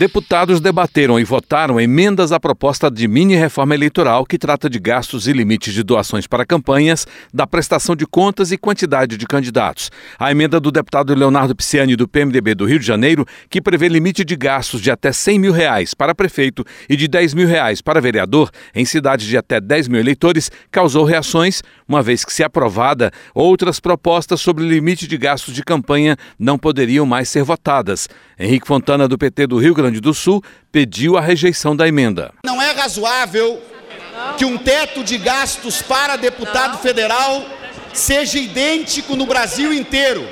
Deputados debateram e votaram emendas à proposta de mini-reforma eleitoral que trata de gastos e limites de doações para campanhas, da prestação de contas e quantidade de candidatos. A emenda do deputado Leonardo Pisciani, do PMDB do Rio de Janeiro, que prevê limite de gastos de até 100 mil reais para prefeito e de 10 mil reais para vereador em cidades de até 10 mil eleitores, causou reações, uma vez que, se aprovada, outras propostas sobre limite de gastos de campanha não poderiam mais ser votadas. Henrique Fontana, do PT do Rio Grande Grande do Sul pediu a rejeição da emenda. Não é razoável que um teto de gastos para deputado federal seja idêntico no Brasil inteiro.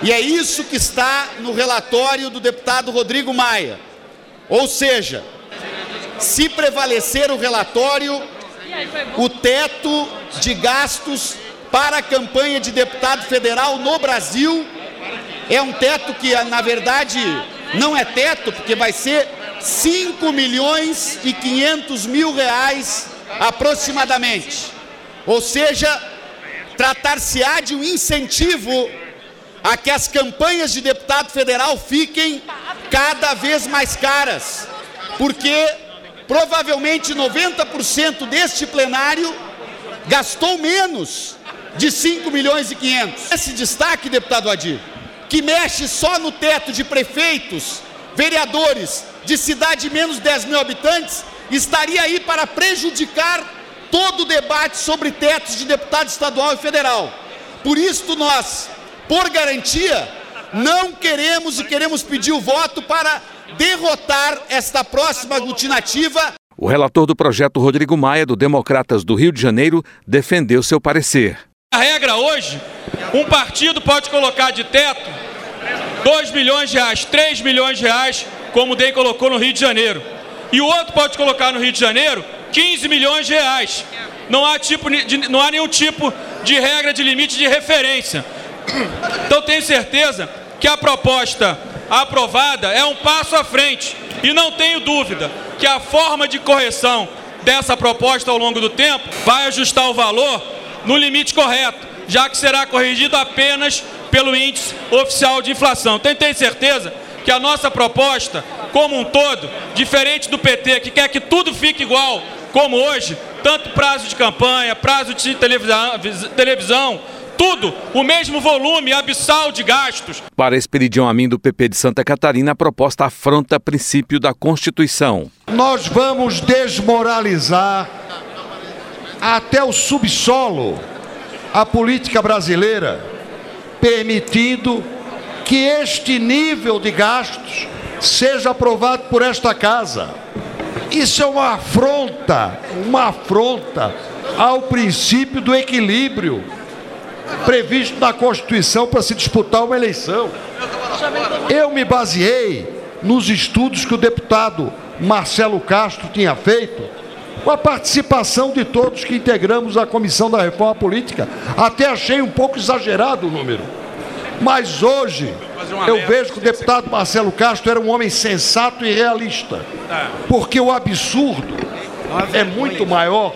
E é isso que está no relatório do deputado Rodrigo Maia. Ou seja, se prevalecer o relatório, o teto de gastos para a campanha de deputado federal no Brasil é um teto que, na verdade, não é teto, porque vai ser 5 milhões e 500 mil reais aproximadamente. Ou seja, tratar-se-á de um incentivo a que as campanhas de deputado federal fiquem cada vez mais caras, porque provavelmente 90% deste plenário gastou menos de 5 milhões e 500. Esse destaque, deputado Adir, que mexe só no teto de prefeitos, vereadores de cidade de menos de 10 mil habitantes, estaria aí para prejudicar todo o debate sobre tetos de deputado estadual e federal. Por isso, nós, por garantia, não queremos e queremos pedir o voto para derrotar esta próxima aglutinativa. O relator do projeto, Rodrigo Maia, do Democratas do Rio de Janeiro, defendeu seu parecer. A regra hoje, um partido pode colocar de teto 2 milhões de reais, 3 milhões de reais, como o DEM colocou no Rio de Janeiro. E o outro pode colocar no Rio de Janeiro 15 milhões de reais. Não há, tipo de, não há nenhum tipo de regra de limite de referência. Então tenho certeza que a proposta aprovada é um passo à frente. E não tenho dúvida que a forma de correção dessa proposta ao longo do tempo vai ajustar o valor no limite correto, já que será corrigido apenas pelo índice oficial de inflação. Então, tenho certeza que a nossa proposta, como um todo, diferente do PT, que quer que tudo fique igual como hoje, tanto prazo de campanha, prazo de televisão, televisão tudo, o mesmo volume abissal de gastos. Para Esperidião Amin do PP de Santa Catarina, a proposta afronta princípio da Constituição. Nós vamos desmoralizar até o subsolo a política brasileira, permitindo que este nível de gastos seja aprovado por esta casa. Isso é uma afronta, uma afronta ao princípio do equilíbrio previsto na Constituição para se disputar uma eleição. Eu me baseei nos estudos que o deputado Marcelo Castro tinha feito com a participação de todos que integramos a Comissão da Reforma Política. Até achei um pouco exagerado o número. Mas hoje eu vejo que o deputado Marcelo Castro era um homem sensato e realista. Porque o absurdo é muito maior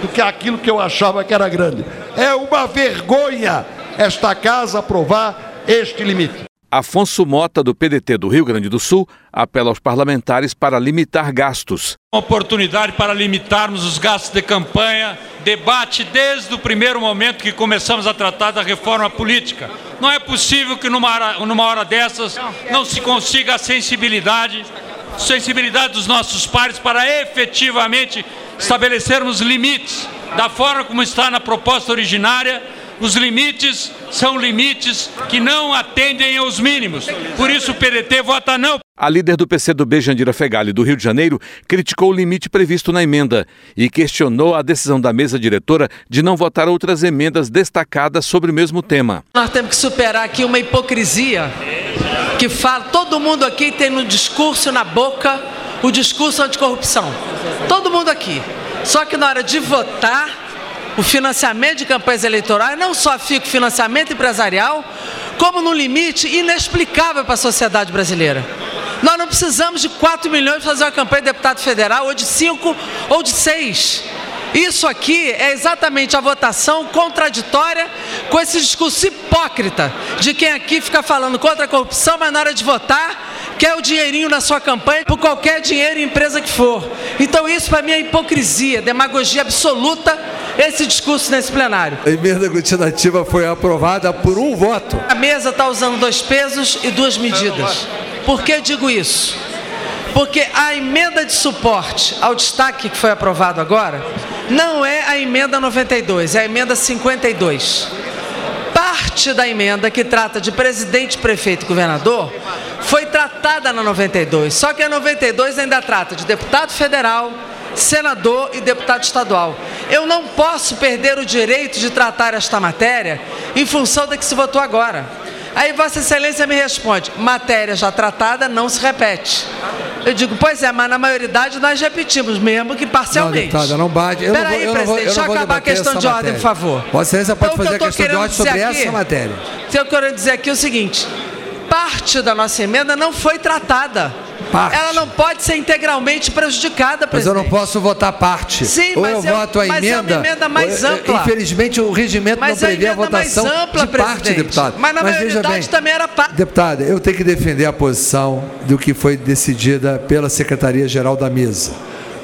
do que aquilo que eu achava que era grande. É uma vergonha esta casa aprovar este limite. Afonso Mota, do PDT do Rio Grande do Sul, apela aos parlamentares para limitar gastos. Uma oportunidade para limitarmos os gastos de campanha, debate desde o primeiro momento que começamos a tratar da reforma política. Não é possível que numa hora, numa hora dessas não se consiga a sensibilidade, sensibilidade dos nossos pares para efetivamente estabelecermos limites da forma como está na proposta originária os limites são limites que não atendem aos mínimos. Por isso o PDT vota não. A líder do PCdoB, Jandira Fegali, do Rio de Janeiro, criticou o limite previsto na emenda e questionou a decisão da mesa diretora de não votar outras emendas destacadas sobre o mesmo tema. Nós temos que superar aqui uma hipocrisia que fala, todo mundo aqui tem no discurso, na boca, o discurso anticorrupção. Todo mundo aqui. Só que na hora de votar, o financiamento de campanhas eleitorais não só fica o financiamento empresarial, como no limite inexplicável para a sociedade brasileira. Nós não precisamos de 4 milhões para fazer uma campanha de deputado federal, ou de 5 ou de 6. Isso aqui é exatamente a votação contraditória com esse discurso hipócrita de quem aqui fica falando contra a corrupção, mas na hora de votar quer o dinheirinho na sua campanha por qualquer dinheiro e empresa que for. Então isso para mim é hipocrisia, demagogia absoluta esse discurso nesse plenário. A emenda continuativa foi aprovada por um voto. A mesa está usando dois pesos e duas medidas. Por que digo isso? Porque a emenda de suporte ao destaque que foi aprovado agora não é a emenda 92, é a emenda 52. Parte da emenda que trata de presidente, prefeito e governador foi tratada na 92, só que a 92 ainda trata de deputado federal, senador e deputado estadual. Eu não posso perder o direito de tratar esta matéria em função da que se votou agora. Aí Vossa Excelência me responde: matéria já tratada não se repete. Eu digo, pois é, mas na maioridade nós repetimos, mesmo que parcialmente. Não, deputada, não bate. Peraí, não vou, presidente, deixa eu acabar a questão de ordem, por favor. Vossa Excelência pode Então, o que fazer a questão de ordem sobre aqui- essa matéria. Então, eu quero dizer aqui o seguinte: parte da nossa emenda não foi tratada. Parte. Ela não pode ser integralmente prejudicada, Mas eu presidente. não posso votar parte. Sim, ou mas eu eu- voto a mas é uma emenda. emenda mais ou- ampla. Infelizmente, o regimento Mas não a prevê a emenda mais votação ampla, de parte, presidente. deputado. Mas na veja maioridade bem, também era parte. Deputada, eu tenho que defender a posição do que foi decidida pela Secretaria-Geral da Mesa.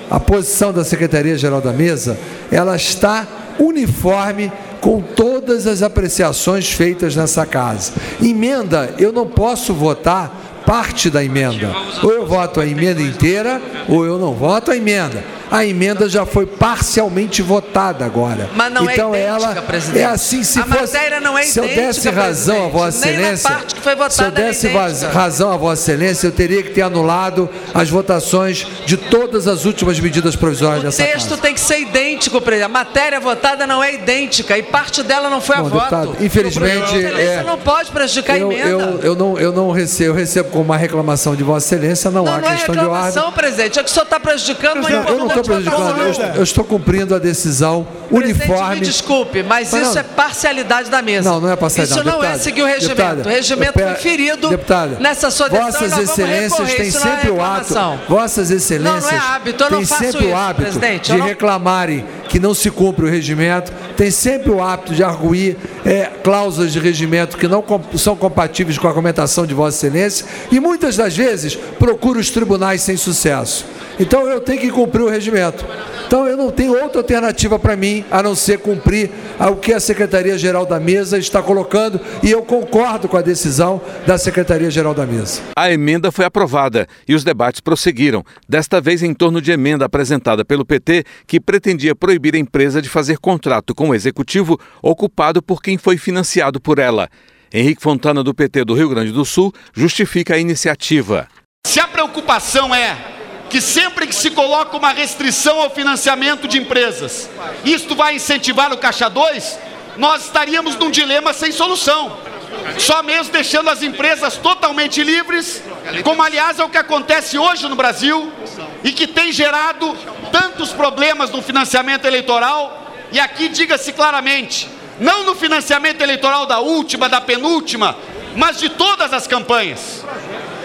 A posição da Secretaria-Geral da Mesa, ela está uniforme com todas as apreciações feitas nessa casa. Emenda, eu não posso votar parte da emenda. Ou eu voto a emenda inteira, ou eu não voto a emenda. A emenda já foi parcialmente votada agora. Mas não é então idêntica, ela presidente. é assim se A fosse. matéria não é se eu desse idêntica, razão a. Vossa Excelência, parte que foi votada se eu é desse idêntica. vaz- razão a Vossa Excelência, eu teria que ter anulado as votações de todas as últimas medidas provisórias O dessa texto casa. tem que ser idêntico, presidente. A matéria votada não é idêntica e parte dela não foi a Bom, voto. deputado, infelizmente, Vossa Excelência é- não pode prejudicar Eu, a emenda. eu, eu não, eu não recebo, eu recebo como uma reclamação de Vossa Excelência, não, não, há não é questão de ordem. reclamação, presidente. É que o senhor está prejudicando uma Eu não estou prejudicando, eu, eu estou cumprindo a decisão Presidente, uniforme. me desculpe, mas, Mas isso não. é parcialidade da mesa. Não, não é parcialidade. Isso não é Deputada, seguir o regimento. deputada, o regimento foi ferido deputada, nessa sua decisão. Vossas Excelências têm é sempre o hábito. reclamação. Vossas Excelências Não, não é hábito, eu não têm sempre o hábito de não- reclamarem que não se cumpre o regimento, tem sempre o hábito de arguir é, cláusulas de regimento que não são compatíveis com a argumentação de Vossa Excelência e muitas das vezes procura os tribunais sem sucesso. Então eu tenho que cumprir o regimento. Então eu não tenho outra alternativa para mim a não ser cumprir o que a Secretaria-Geral da Mesa está colocando e eu concordo com a decisão da Secretaria-Geral da Mesa. A emenda foi aprovada e os debates prosseguiram, desta vez em torno de emenda apresentada pelo PT que pretendia proibir a empresa de fazer contrato com o executivo ocupado por quem foi financiado por ela. Henrique Fontana, do PT do Rio Grande do Sul, justifica a iniciativa. Se a preocupação é que sempre que se coloca uma restrição ao financiamento de empresas, isto vai incentivar o Caixa 2, nós estaríamos num dilema sem solução. Só mesmo deixando as empresas totalmente livres, como aliás é o que acontece hoje no Brasil e que tem gerado tantos problemas no financiamento eleitoral. E aqui diga-se claramente, não no financiamento eleitoral da última, da penúltima, mas de todas as campanhas.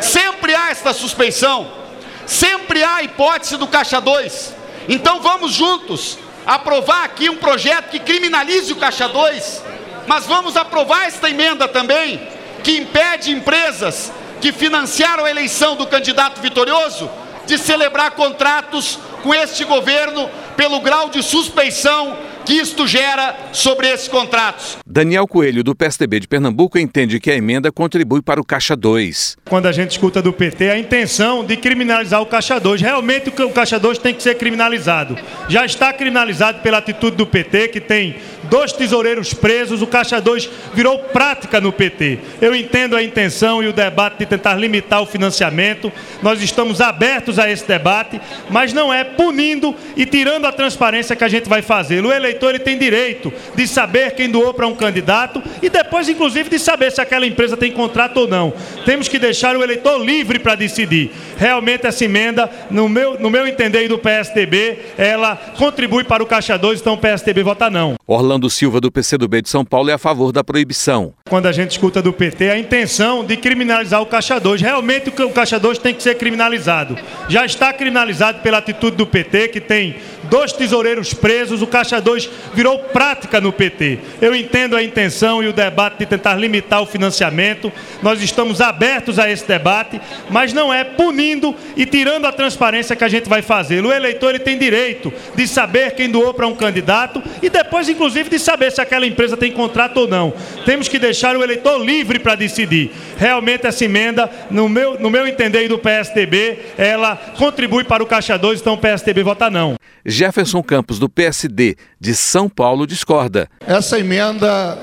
Sempre há esta suspeição, sempre há a hipótese do Caixa 2. Então vamos juntos aprovar aqui um projeto que criminalize o Caixa 2, mas vamos aprovar esta emenda também, que impede empresas que financiaram a eleição do candidato vitorioso de celebrar contratos com este governo pelo grau de suspeição que isto gera sobre esses contratos. Daniel Coelho, do PSDB de Pernambuco, entende que a emenda contribui para o Caixa 2. quando a gente escuta do PT, a intenção de criminalizar o Caixa 2. Realmente o Caixa 2 tem que ser criminalizado. Já está criminalizado pela atitude do PT, que tem dois tesoureiros presos, o Caixa 2 virou prática no PT. Eu entendo a intenção e o debate de tentar limitar o financiamento. Nós estamos abertos a esse debate, mas não é punindo e tirando a transparência que a gente vai fazer. O eleitor eleitor ele tem direito de saber quem doou para um candidato e depois, inclusive, de saber se aquela empresa tem contrato ou não. Temos que deixar o eleitor livre para decidir. Realmente essa emenda, no meu, no meu entender e do PSDB, ela contribui para o Caixa 2, então o PSDB vota não. Orlando Silva, do PCdoB de São Paulo, é a favor da proibição. Quando a gente escuta do PT a intenção de criminalizar o Caixa 2, realmente o Caixa 2 tem que ser criminalizado. Já está criminalizado pela atitude do PT, que tem dois tesoureiros presos, o Caixa 2 virou prática no PT. Eu entendo a intenção e o debate de tentar limitar o financiamento, nós estamos abertos a esse debate, mas não é punindo e tirando a transparência que a gente vai fazer. O eleitor ele tem direito de saber quem doou para um candidato e depois, inclusive, de saber se aquela empresa tem contrato ou não. Temos que deixar o eleitor livre para decidir. Realmente essa emenda, no meu, no meu entender e do PSDB, ela contribui para o Caixa 2, então o PSDB vota não. Jefferson Campos, do PSD de São Paulo, discorda. Essa emenda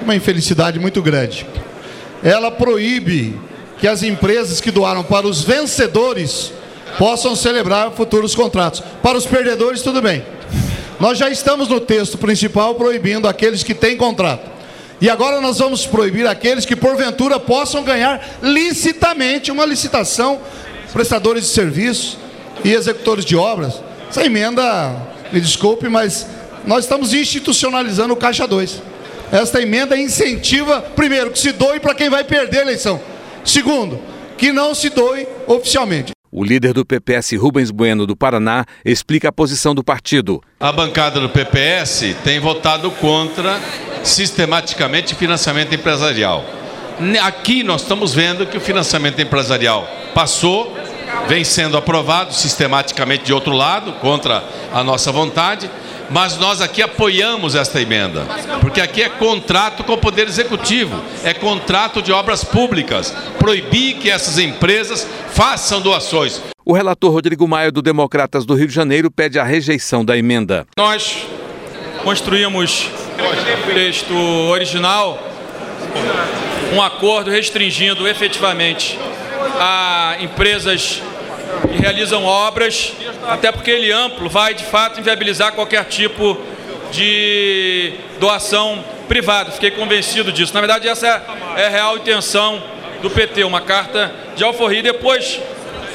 é uma infelicidade muito grande. Ela proíbe que as empresas que doaram para os vencedores possam celebrar futuros contratos. Para os perdedores, tudo bem. Nós já estamos no texto principal proibindo aqueles que têm contrato. E agora nós vamos proibir aqueles que porventura possam ganhar licitamente uma licitação, prestadores de serviços e executores de obras. Essa emenda, me desculpe, mas nós estamos institucionalizando o Caixa 2. Esta emenda incentiva, primeiro, que se doe para quem vai perder a eleição. Segundo, que não se doe oficialmente. O líder do PPS, Rubens Bueno, do Paraná, explica a posição do partido. A bancada do PPS tem votado contra sistematicamente financiamento empresarial. Aqui nós estamos vendo que o financiamento empresarial passou vem sendo aprovado sistematicamente de outro lado, contra a nossa vontade, mas nós aqui apoiamos esta emenda, porque aqui é contrato com o Poder Executivo, é contrato de obras públicas, proibir que essas empresas façam doações. O relator Rodrigo Maia, do Democratas do Rio de Janeiro, pede a rejeição da emenda. Nós construímos o texto original um acordo restringindo efetivamente a empresas que realizam obras, até porque ele amplo vai de fato inviabilizar qualquer tipo de doação privada. Fiquei convencido disso. Na verdade, essa é a real intenção do PT, uma carta de alforria. Depois,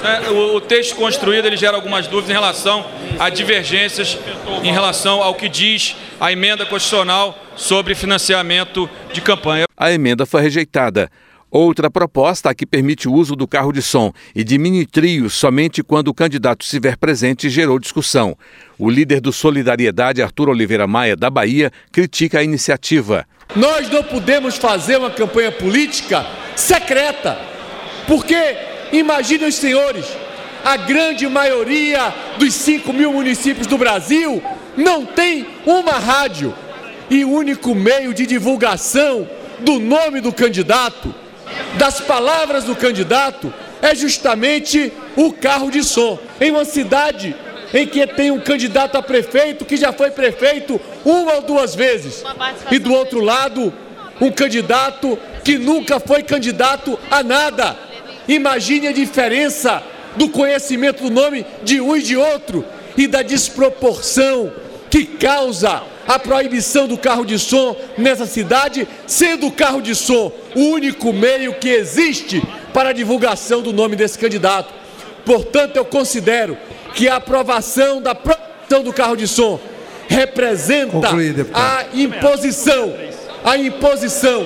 né, o, o, texto construído ele gera algumas dúvidas em relação a divergências em relação ao que diz a emenda constitucional sobre financiamento de campanha. A emenda foi rejeitada. Outra proposta, a que permite o uso do carro de som e de mini-trios somente quando o candidato estiver presente, gerou discussão. O líder do Solidariedade, Arthur Oliveira Maia, da Bahia, critica a iniciativa. Nós não podemos fazer uma campanha política secreta, porque, imaginem os senhores, a grande maioria dos 5 mil municípios do Brasil não tem uma rádio e o único meio de divulgação do nome do candidato das palavras do candidato é justamente o carro de som. Em uma cidade em que tem um candidato a prefeito que já foi prefeito uma ou duas vezes, e do outro lado, um candidato que nunca foi candidato a nada. Imagine a diferença do conhecimento do nome de um e de outro e da desproporção que causa a proibição do carro de som nessa cidade, sendo o carro de som o único meio que existe para a divulgação do nome desse candidato. Portanto, eu considero que a aprovação da proibição do carro de som representa Concluir, a imposição, a imposição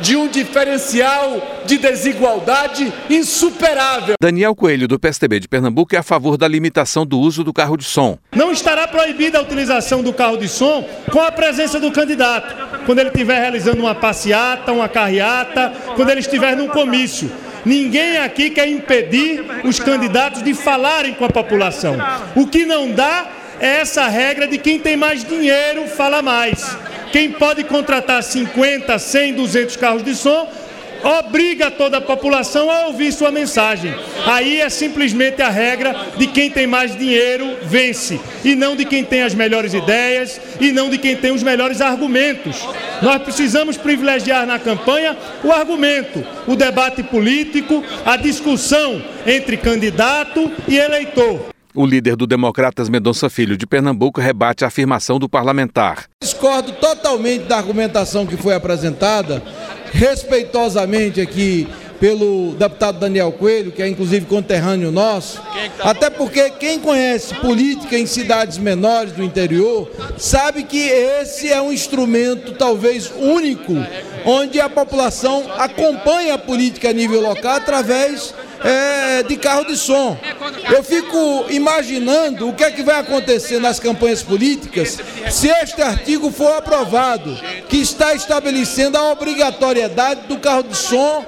de um diferencial de desigualdade insuperável. Daniel Coelho, do PSTB de Pernambuco, é a favor da limitação do uso do carro de som. Não estará proibida a utilização do carro de som com a presença do candidato, quando ele estiver realizando uma passeata, uma carreata, quando ele estiver num comício. Ninguém aqui quer impedir os candidatos de falarem com a população. O que não dá é essa regra de quem tem mais dinheiro fala mais. Quem pode contratar 50, 100, 200 carros de som obriga toda a população a ouvir sua mensagem. Aí é simplesmente a regra de quem tem mais dinheiro vence, e não de quem tem as melhores ideias, e não de quem tem os melhores argumentos. Nós precisamos privilegiar na campanha o argumento, o debate político, a discussão entre candidato e eleitor. O líder do Democratas Mendonça Filho de Pernambuco rebate a afirmação do parlamentar. Discordo totalmente da argumentação que foi apresentada, respeitosamente aqui pelo deputado Daniel Coelho, que é inclusive conterrâneo nosso, até porque quem conhece política em cidades menores do interior sabe que esse é um instrumento talvez único onde a população acompanha a política a nível local através é, de carro de som. Eu fico imaginando o que é que vai acontecer nas campanhas políticas se este artigo for aprovado, que está estabelecendo a obrigatoriedade do carro de som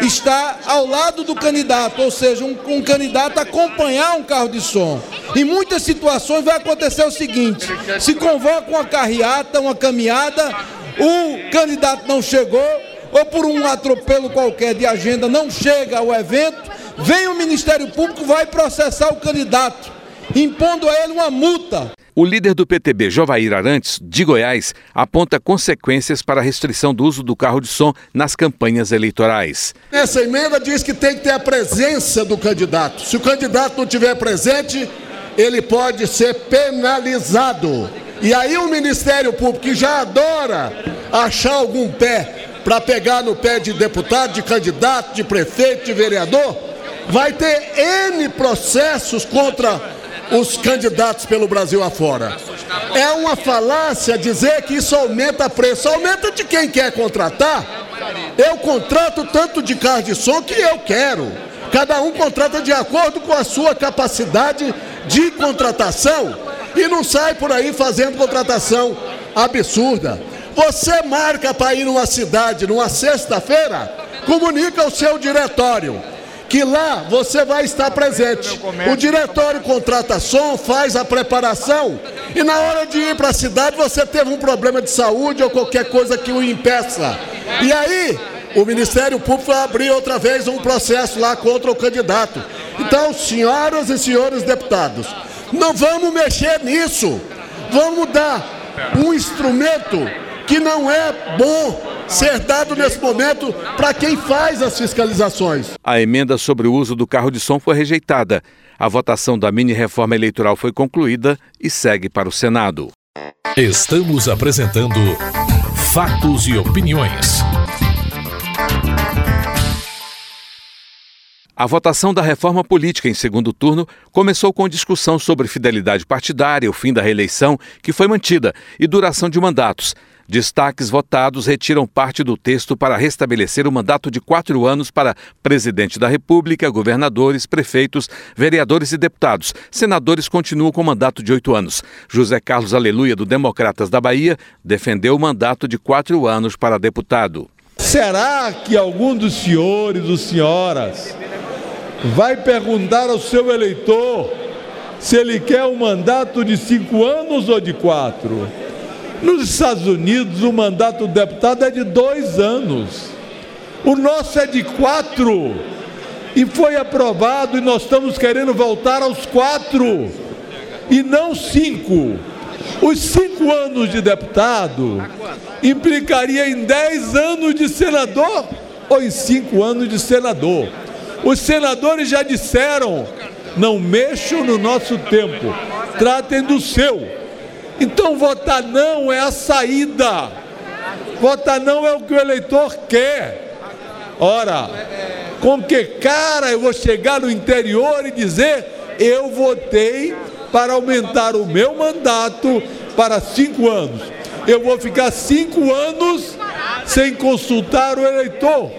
estar ao lado do candidato, ou seja, um, um candidato acompanhar um carro de som. Em muitas situações vai acontecer o seguinte: se convoca uma carreata, uma caminhada, o candidato não chegou, ou por um atropelo qualquer de agenda não chega ao evento, vem o Ministério Público, vai processar o candidato, impondo a ele uma multa. O líder do PTB, Jovair Arantes, de Goiás, aponta consequências para a restrição do uso do carro de som nas campanhas eleitorais. Essa emenda diz que tem que ter a presença do candidato. Se o candidato não tiver presente, ele pode ser penalizado. E aí o Ministério Público, que já adora achar algum pé para pegar no pé de deputado, de candidato, de prefeito, de vereador, vai ter N processos contra os candidatos pelo Brasil afora. É uma falácia dizer que isso aumenta preço. Aumenta de quem quer contratar. Eu contrato tanto de carro de som que eu quero. Cada um contrata de acordo com a sua capacidade de contratação e não sai por aí fazendo contratação absurda. Você marca para ir numa cidade numa sexta-feira, comunica ao seu diretório que lá você vai estar presente. O diretório contrata som, faz a preparação e na hora de ir para a cidade você teve um problema de saúde ou qualquer coisa que o impeça. E aí o Ministério Público vai abrir outra vez um processo lá contra o candidato. Então, senhoras e senhores deputados, não vamos mexer nisso. Vamos dar um instrumento que não é bom ser dado nesse momento para quem faz as fiscalizações. A emenda sobre o uso do carro de som foi rejeitada. A votação da mini-reforma eleitoral foi concluída e segue para o Senado. Estamos apresentando Fatos e Opiniões. A votação da reforma política em segundo turno começou com discussão sobre fidelidade partidária, o fim da reeleição, que foi mantida, e duração de mandatos. Destaques votados retiram parte do texto para restabelecer o mandato de quatro anos para presidente da República, governadores, prefeitos, vereadores e deputados. Senadores continuam com mandato de oito anos. José Carlos Aleluia, do Democratas da Bahia, defendeu o mandato de quatro anos para deputado. Será que algum dos senhores ou senhoras vai perguntar ao seu eleitor se ele quer um mandato de cinco anos ou de quatro? Nos Estados Unidos, o mandato do deputado é de dois anos. O nosso é de quatro. E foi aprovado, e nós estamos querendo voltar aos quatro. E não cinco. Os cinco anos de deputado implicaria em dez anos de senador ou em cinco anos de senador. Os senadores já disseram: não mexam no nosso tempo, tratem do seu. Então, votar não é a saída. Votar não é o que o eleitor quer. Ora, com que cara eu vou chegar no interior e dizer eu votei para aumentar o meu mandato para cinco anos? Eu vou ficar cinco anos sem consultar o eleitor.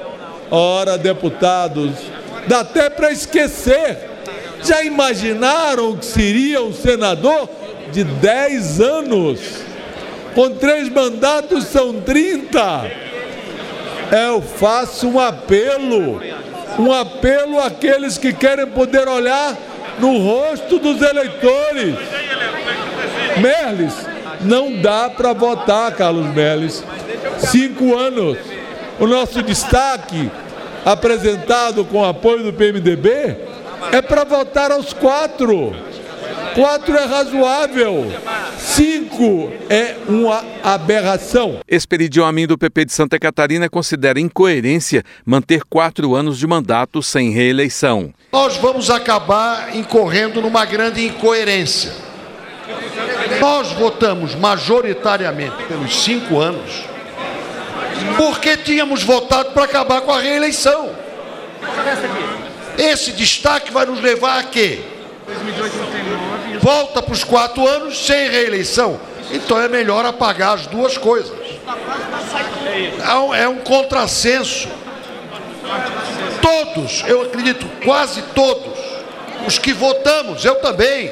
Ora, deputados, dá até para esquecer. Já imaginaram que seria um senador de 10 anos. Com três mandatos são 30. Eu faço um apelo, um apelo àqueles que querem poder olhar no rosto dos eleitores. Merles, não dá para votar, Carlos Merles. Cinco anos. O nosso destaque, apresentado com apoio do PMDB, é para votar aos quatro. Quatro é razoável. Cinco é uma aberração. Esperidião Amin do PP de Santa Catarina considera incoerência manter quatro anos de mandato sem reeleição. Nós vamos acabar incorrendo numa grande incoerência. Nós votamos majoritariamente pelos cinco anos porque tínhamos votado para acabar com a reeleição. Esse destaque vai nos levar a quê? Volta para os quatro anos sem reeleição. Então é melhor apagar as duas coisas. É um, é um contrassenso. Todos, eu acredito, quase todos, os que votamos, eu também,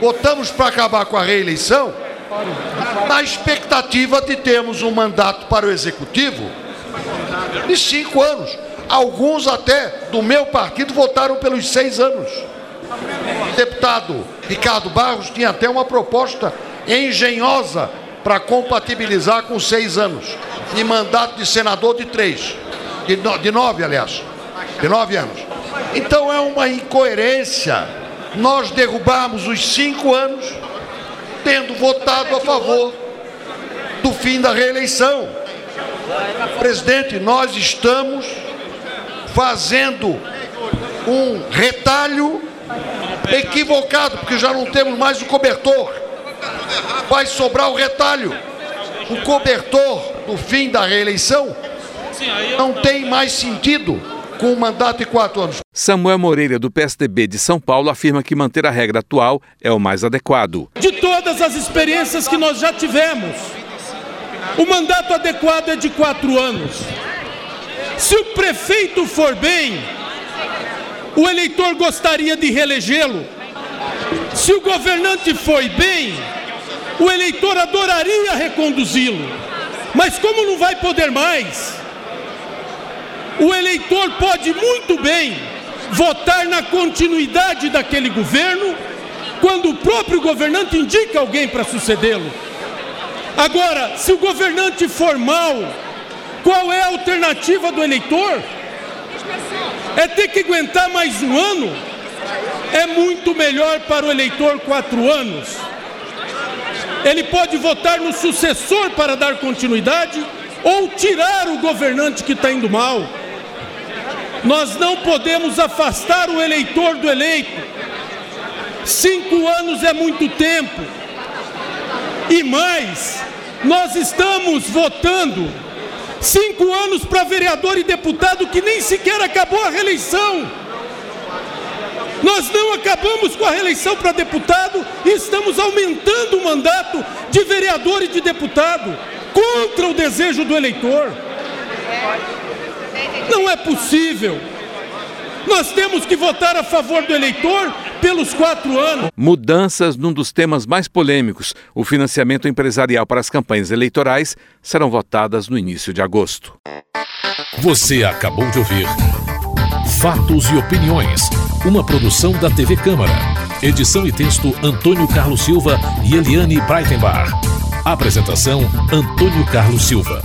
votamos para acabar com a reeleição, na expectativa de termos um mandato para o executivo de cinco anos. Alguns até do meu partido votaram pelos seis anos. Deputado Ricardo Barros tinha até uma proposta engenhosa para compatibilizar com seis anos de mandato de senador de três, de, no, de nove, aliás, de nove anos. Então é uma incoerência nós derrubarmos os cinco anos tendo votado a favor do fim da reeleição. Presidente, nós estamos fazendo um retalho equivocado, porque já não temos mais o cobertor. Vai sobrar o retalho. O cobertor do fim da reeleição não tem mais sentido com um mandato de quatro anos. Samuel Moreira, do PSDB de São Paulo, afirma que manter a regra atual é o mais adequado. De todas as experiências que nós já tivemos, o mandato adequado é de quatro anos. Se o prefeito for bem, o eleitor gostaria de reelegê-lo. Se o governante foi bem, o eleitor adoraria reconduzi-lo. Mas como não vai poder mais, o eleitor pode muito bem votar na continuidade daquele governo quando o próprio governante indica alguém para sucedê-lo. Agora, se o governante for mal, qual é a alternativa do eleitor? É ter que aguentar mais um ano? É muito melhor para o eleitor quatro anos. Ele pode votar no sucessor para dar continuidade ou tirar o governante que está indo mal. Nós não podemos afastar o eleitor do eleito. Cinco anos é muito tempo. E mais, nós estamos votando cinco anos para vereador e deputado que nem sequer acabou a reeleição. Nós não acabamos com a reeleição para deputado e estamos aumentando o mandato de vereador e de deputado contra o desejo do eleitor. Não é possível. Nós temos que votar a favor do eleitor pelos quatro anos. Mudanças num dos temas mais polêmicos, o financiamento empresarial para as campanhas eleitorais, serão votadas no início de agosto. Você acabou de ouvir Fatos e Opiniões, uma produção da TV Câmara. Edição e texto Antônio Carlos Silva e Eliane Breitenbach. Apresentação Antônio Carlos Silva.